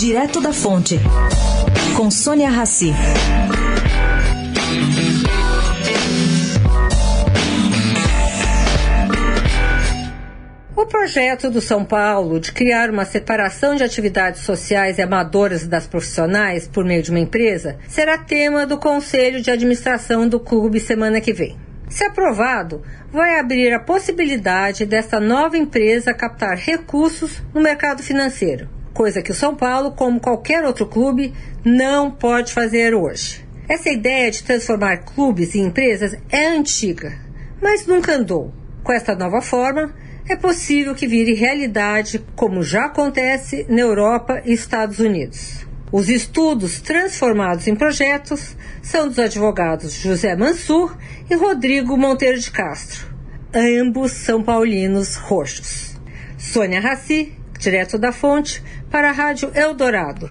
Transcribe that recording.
Direto da Fonte, com Sônia Rassi. O projeto do São Paulo de criar uma separação de atividades sociais e amadoras das profissionais por meio de uma empresa será tema do Conselho de Administração do clube semana que vem. Se aprovado, vai abrir a possibilidade desta nova empresa captar recursos no mercado financeiro, coisa que o São Paulo, como qualquer outro clube, não pode fazer hoje. Essa ideia de transformar clubes em empresas é antiga, mas nunca andou. Com esta nova forma, é possível que vire realidade, como já acontece na Europa e Estados Unidos. Os estudos transformados em projetos são dos advogados José Mansur e Rodrigo Monteiro de Castro, ambos são paulinos roxos. Sônia Raci, direto da fonte, para a Rádio Eldorado.